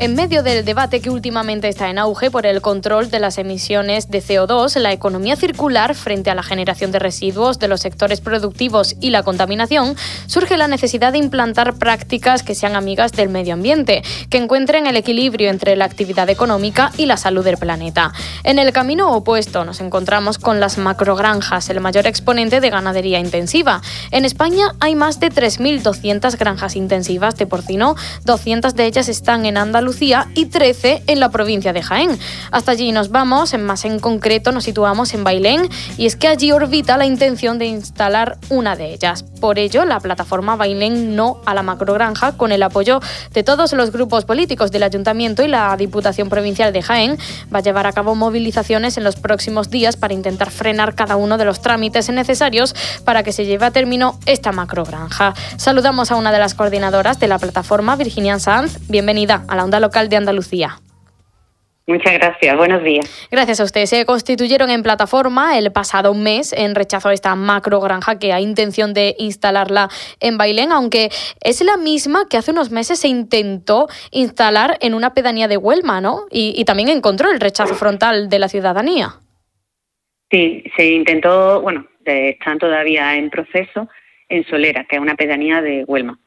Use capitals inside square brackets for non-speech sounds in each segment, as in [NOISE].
En medio del debate que últimamente está en auge por el control de las emisiones de CO2, la economía circular frente a la generación de residuos de los sectores productivos y la contaminación, surge la necesidad de implantar prácticas que sean amigas del medio ambiente, que encuentren el equilibrio entre la actividad económica y la salud del planeta. En el camino opuesto nos encontramos con las macrogranjas, el mayor exponente de ganadería intensiva. En España hay más de 3.200 granjas intensivas de porcino, 200 de ellas están en Andalucía y 13 en la provincia de Jaén. Hasta allí nos vamos, en más en concreto nos situamos en Bailén y es que allí orbita la intención de instalar una de ellas. Por ello, la plataforma Bailén No a la Macrogranja, con el apoyo de todos los grupos políticos del Ayuntamiento y la Diputación Provincial de Jaén, va a llevar a cabo movilizaciones en los próximos días para intentar frenar cada uno de los trámites necesarios para que se lleve a término esta macrogranja. Saludamos a una de las coordinadoras de la plataforma, Virginia Sanz. Bienvenida a la onda local de Andalucía. Muchas gracias, buenos días. Gracias a ustedes. Se constituyeron en plataforma el pasado mes en rechazo a esta macro granja que hay intención de instalarla en Bailén, aunque es la misma que hace unos meses se intentó instalar en una pedanía de Huelma, ¿no? Y, y también encontró el rechazo frontal de la ciudadanía. Sí, se intentó, bueno, están todavía en proceso en Solera, que es una pedanía de Huelma.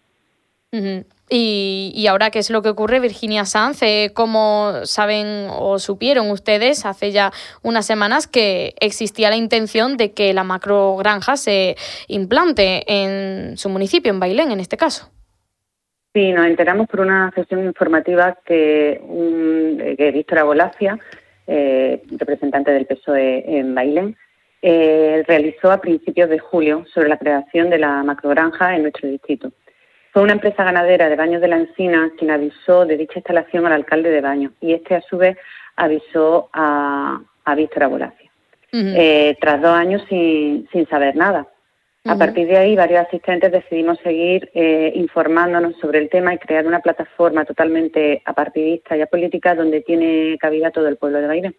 Y, ahora, ¿qué es lo que ocurre, Virginia Sanz? Eh, ¿Cómo saben o supieron ustedes hace ya unas semanas que existía la intención de que la macrogranja se implante en su municipio, en Bailén, en este caso? Sí, nos enteramos por una sesión informativa que, un, que Víctor Abolacia, eh, representante del PSOE en Bailén, eh, realizó a principios de julio sobre la creación de la macrogranja en nuestro distrito. Fue una empresa ganadera de Baños de la Encina quien avisó de dicha instalación al alcalde de Baños y este a su vez avisó a, a Víctor Abolacia. Eh, tras dos años sin, sin saber nada. A partir de ahí, varios asistentes decidimos seguir eh, informándonos sobre el tema y crear una plataforma totalmente apartidista y apolítica donde tiene cabida todo el pueblo de Baile.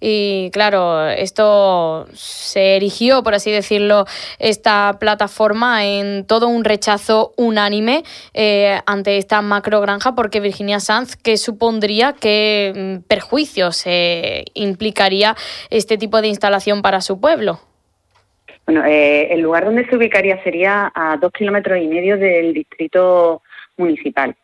Y claro, esto se erigió, por así decirlo, esta plataforma en todo un rechazo unánime eh, ante esta macrogranja, porque Virginia Sanz, ¿qué supondría qué mm, perjuicios eh, implicaría este tipo de instalación para su pueblo? Bueno, eh, el lugar donde se ubicaría sería a dos kilómetros y medio del distrito municipal.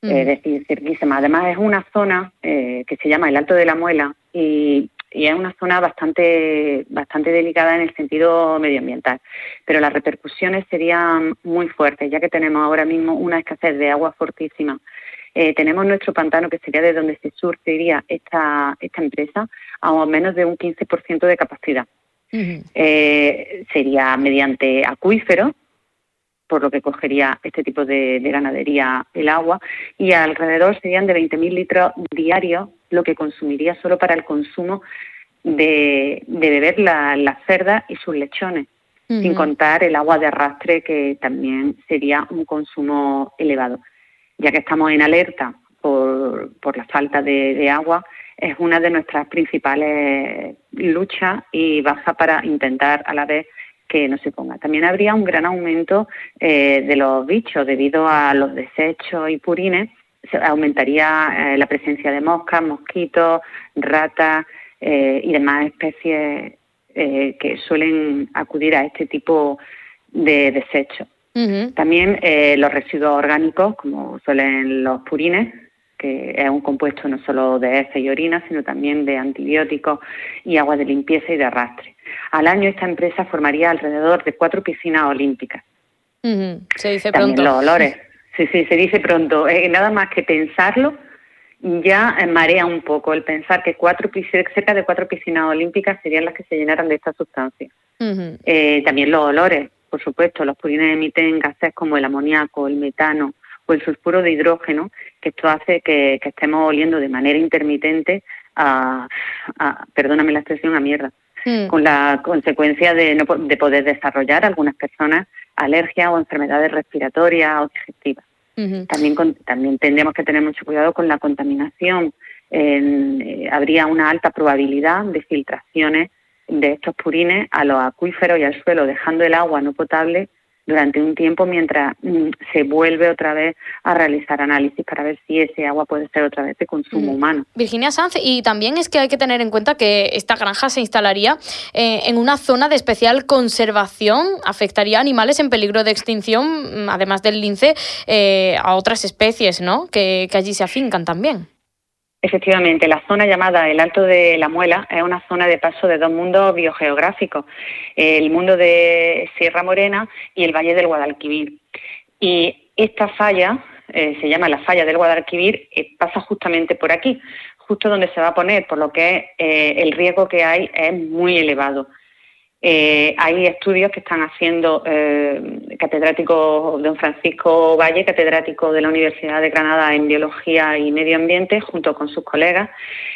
Mm. es decir, cerquísima. Además es una zona eh, que se llama el Alto de la Muela y, es una zona bastante, bastante delicada en el sentido medioambiental, pero las repercusiones serían muy fuertes, ya que tenemos ahora mismo una escasez de agua fortísima. Eh, tenemos nuestro pantano, que sería de donde se surtiría esta, esta empresa, a menos de un 15% de capacidad. Eh, sería mediante acuíferos, por lo que cogería este tipo de, ganadería el agua, y alrededor serían de 20.000 litros diarios lo que consumiría solo para el consumo de, beber las cerdas y sus lechones, sin contar el agua de arrastre, que también sería un consumo elevado. Ya que estamos en alerta por, por la falta de agua, es una de nuestras principales luchas y baja para intentar a la vez que no se ponga. También habría un gran aumento eh, de los bichos debido a los desechos y purines. Se aumentaría eh, la presencia de moscas, mosquitos, ratas eh, y demás especies que suelen acudir a este tipo de desechos. También los residuos orgánicos, como suelen los purines, que es un compuesto no solo de heces y orina, sino también de antibióticos y agua de limpieza y de arrastre. Al año esta empresa formaría alrededor de cuatro piscinas olímpicas. Se dice también pronto. los olores. [LAUGHS] Sí, sí, se dice pronto. Eh, nada más que pensarlo ya marea un poco el pensar que cuatro cerca de cuatro piscinas olímpicas serían las que se llenaran de esta sustancia. Eh, también los olores, por supuesto, los purines emiten gases como el amoníaco, el metano, o el sulfuro de hidrógeno, que esto hace que, estemos oliendo de manera intermitente a, perdóname la expresión, a mierda, hmm. con la consecuencia de, no, de poder desarrollar algunas personas alergias o enfermedades respiratorias o digestivas. también, también tendríamos que tener mucho cuidado con la contaminación. Eh, habría una alta probabilidad de filtraciones de estos purines a los acuíferos y al suelo, dejando el agua no potable durante un tiempo mientras mm, se vuelve otra vez a realizar análisis para ver si ese agua puede ser otra vez de consumo humano. Virginia Sanz, y también es que hay que tener en cuenta que esta granja se instalaría eh, en una zona de especial conservación, afectaría a animales en peligro de extinción, mm, además del lince, eh, a otras especies ¿no? que allí se afincan también. Efectivamente, la zona llamada el Alto de la Muela es una zona de paso de dos mundos biogeográficos, el mundo de Sierra Morena y el Valle del Guadalquivir. Y esta falla, eh, se llama la falla del Guadalquivir, eh, pasa justamente por aquí, justo donde se va a poner, por lo que eh, el riesgo que hay es muy elevado. Eh, hay estudios que están haciendo eh, catedrático don Francisco Valle, catedrático de la Universidad de Granada en Biología y Medio Ambiente, junto con sus colegas,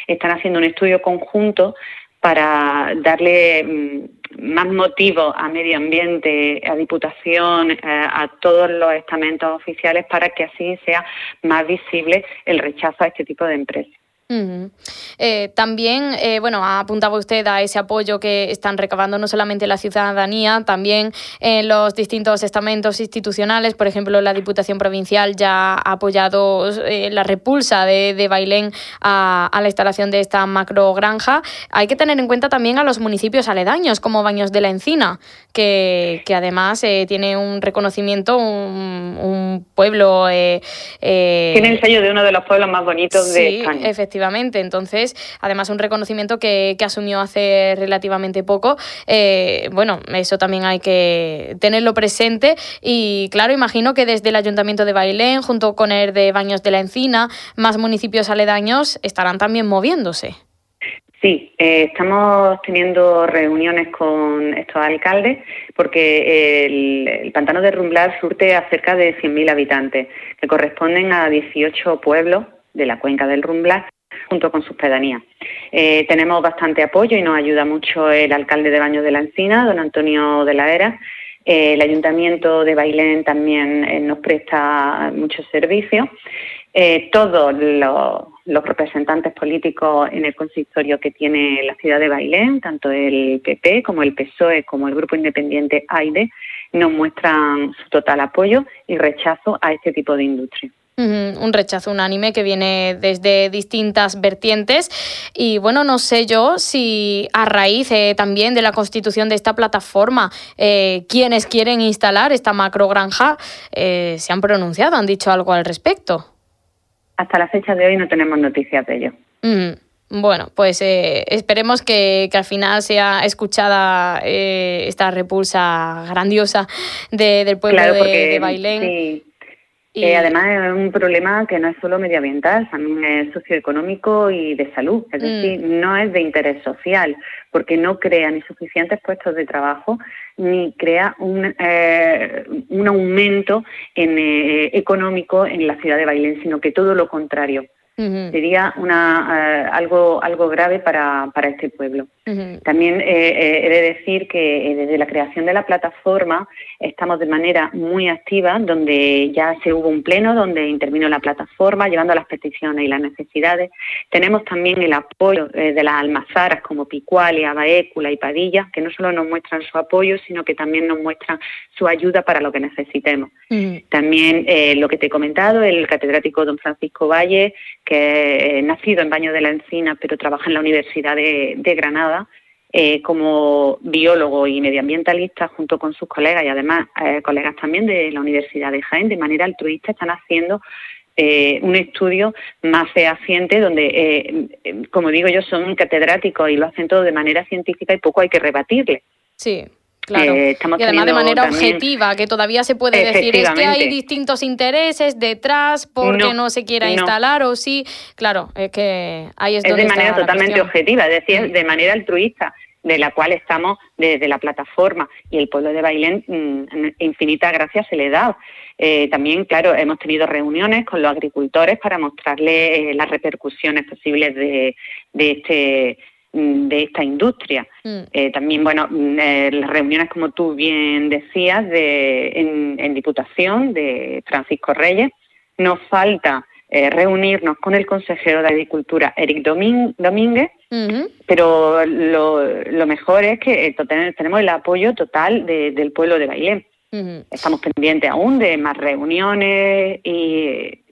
están haciendo un estudio conjunto para darle mm, más motivo a medio ambiente, a diputación, eh, a todos los estamentos oficiales para que así sea más visible el rechazo a este tipo de empresas. Eh, también, eh, bueno, apuntaba usted a ese apoyo que están recabando no solamente la ciudadanía, también en los distintos estamentos institucionales. Por ejemplo, la Diputación Provincial ya ha apoyado eh, la repulsa de, de Bailén a, la instalación de esta macro granja. Hay que tener en cuenta también a los municipios aledaños, como Baños de la Encina, que, además tiene un reconocimiento, un, pueblo. tiene el sello de uno de los pueblos más bonitos de España. Efectivamente entonces, además, un reconocimiento que, asumió hace relativamente poco. Eh, bueno, eso también hay que tenerlo presente. Y claro, imagino que desde el Ayuntamiento de Bailén, junto con el de Baños de la Encina, más municipios aledaños estarán también moviéndose. Sí, eh, estamos teniendo reuniones con estos alcaldes porque el, pantano de Rumblar surte a cerca de 100.000 habitantes, que corresponden a 18 pueblos de la cuenca del Rumblar junto con sus pedanías. Eh, tenemos bastante apoyo y nos ayuda mucho el alcalde de Baños de la Encina, don Antonio de la Era. Eh, el ayuntamiento de Bailén también eh, nos presta muchos servicios. todos los, los, representantes políticos en el consistorio que tiene la ciudad de Bailén, tanto el PP como el PSOE como el Grupo Independiente AIDE, nos muestran su total apoyo y rechazo a este tipo de industria un rechazo unánime que viene desde distintas vertientes. Y bueno, no sé yo si a raíz eh, también de la constitución de esta plataforma, eh, quienes quieren instalar esta macro granja eh, se han pronunciado, han dicho algo al respecto. Hasta la fecha de hoy no tenemos noticias de ello. Bueno, pues esperemos que, al final sea escuchada esta repulsa grandiosa del pueblo de, Bailén. Y... además es un problema que no es solo medioambiental, también es socioeconómico y de salud, es mm. decir, no es de interés social, porque no crea ni suficientes puestos de trabajo ni crea un, eh, un aumento en, eh, económico en la ciudad de Bailén, sino que todo lo contrario. Sería una, eh, algo, algo grave para, para este pueblo. También eh, eh, he de decir que desde la creación de la plataforma estamos de manera muy activa, donde ya se hubo un pleno donde intervino la plataforma, llevando las peticiones y las necesidades. Tenemos también el apoyo de las almazaras como Picualia, Baécula y Padilla, que no solo nos muestran su apoyo, sino que también nos muestran su ayuda para lo que necesitemos. También lo que te he comentado, el catedrático don Francisco Valle, que es nacido en Baño de la Encina, pero trabaja en la Universidad de, Granada eh, como biólogo y medioambientalista junto con sus colegas y además eh, colegas también de la Universidad de Jaén, de manera altruista están haciendo eh, un estudio más fehaciente donde, como digo yo, son catedráticos y lo hacen todo de manera científica y poco hay que rebatirle. Sí, Claro. Eh, y además de manera objetiva, que todavía se puede decir es que hay distintos intereses detrás porque no, se quiera instalar o sí. Claro, es que ahí es, es de manera totalmente objetiva, es decir, de manera altruista de la cual estamos desde la plataforma y el pueblo de Bailén, mm, infinita gracias se le da. Eh, también, claro, hemos tenido reuniones con los agricultores para mostrarles eh, las repercusiones posibles de, de este mm, de esta industria. Mm. Eh, también, bueno, mm, eh, las reuniones, como tú bien decías, de, en, Diputación de Francisco Reyes, nos falta eh, reunirnos con el consejero de Agricultura, Eric Domínguez, pero lo, mejor es que tenemos el apoyo total del pueblo de Bailén. Estamos pendientes aún de más reuniones y,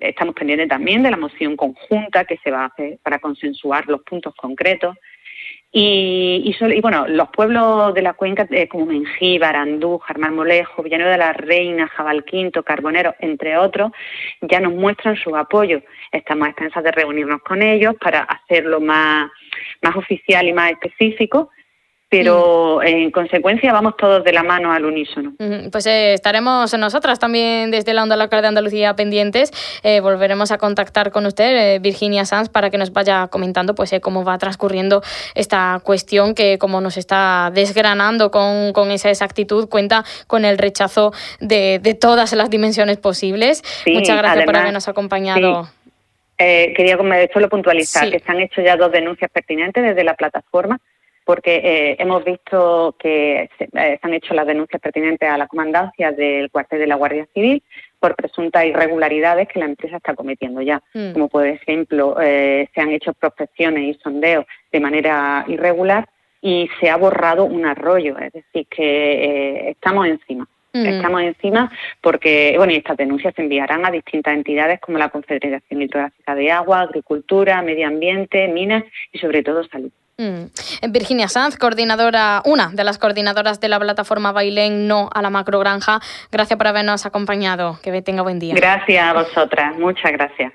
estamos pendientes también de la moción conjunta que se va a hacer para consensuar los puntos concretos. Y, y, bueno, los pueblos de la cuenca eh, como Mengíbar, Andújar, Marmolejo, Villanueva de la Reina, Jabalquinto, Carbonero, entre otros, ya nos muestran su apoyo. Estamos a expensas de reunirnos con ellos para hacerlo más, más oficial y más específico pero mm. en consecuencia vamos todos de la mano al unísono. Pues eh, estaremos nosotras también desde la Onda Local de Andalucía pendientes. Eh, volveremos a contactar con usted, eh, Virginia Sanz, para que nos vaya comentando pues cómo va transcurriendo esta cuestión que, como nos está desgranando con, esa exactitud, cuenta con el rechazo de, todas las dimensiones posibles. Muchas gracias por habernos acompañado. quería solo puntualizar que se han hecho ya dos denuncias pertinentes desde la plataforma porque eh, hemos visto que se, eh, han hecho las denuncias pertinentes a la comandancia del cuartel de la Guardia Civil por presuntas irregularidades que la empresa está cometiendo ya, mm. como por ejemplo eh, se han hecho prospecciones y sondeos de manera irregular y se ha borrado un arroyo, es decir, que estamos encima. Mm. Estamos encima porque, bueno, y estas denuncias se enviarán a distintas entidades como la Confederación Hidrográfica de Agua, Agricultura, Medio Ambiente, Minas y sobre todo Salud. Mm. Virginia Sanz, coordinadora, una de las coordinadoras de la plataforma Bailén No a la Macrogranja. Gracias por habernos acompañado. Que tenga buen día. Gracias a vosotras. Muchas gracias.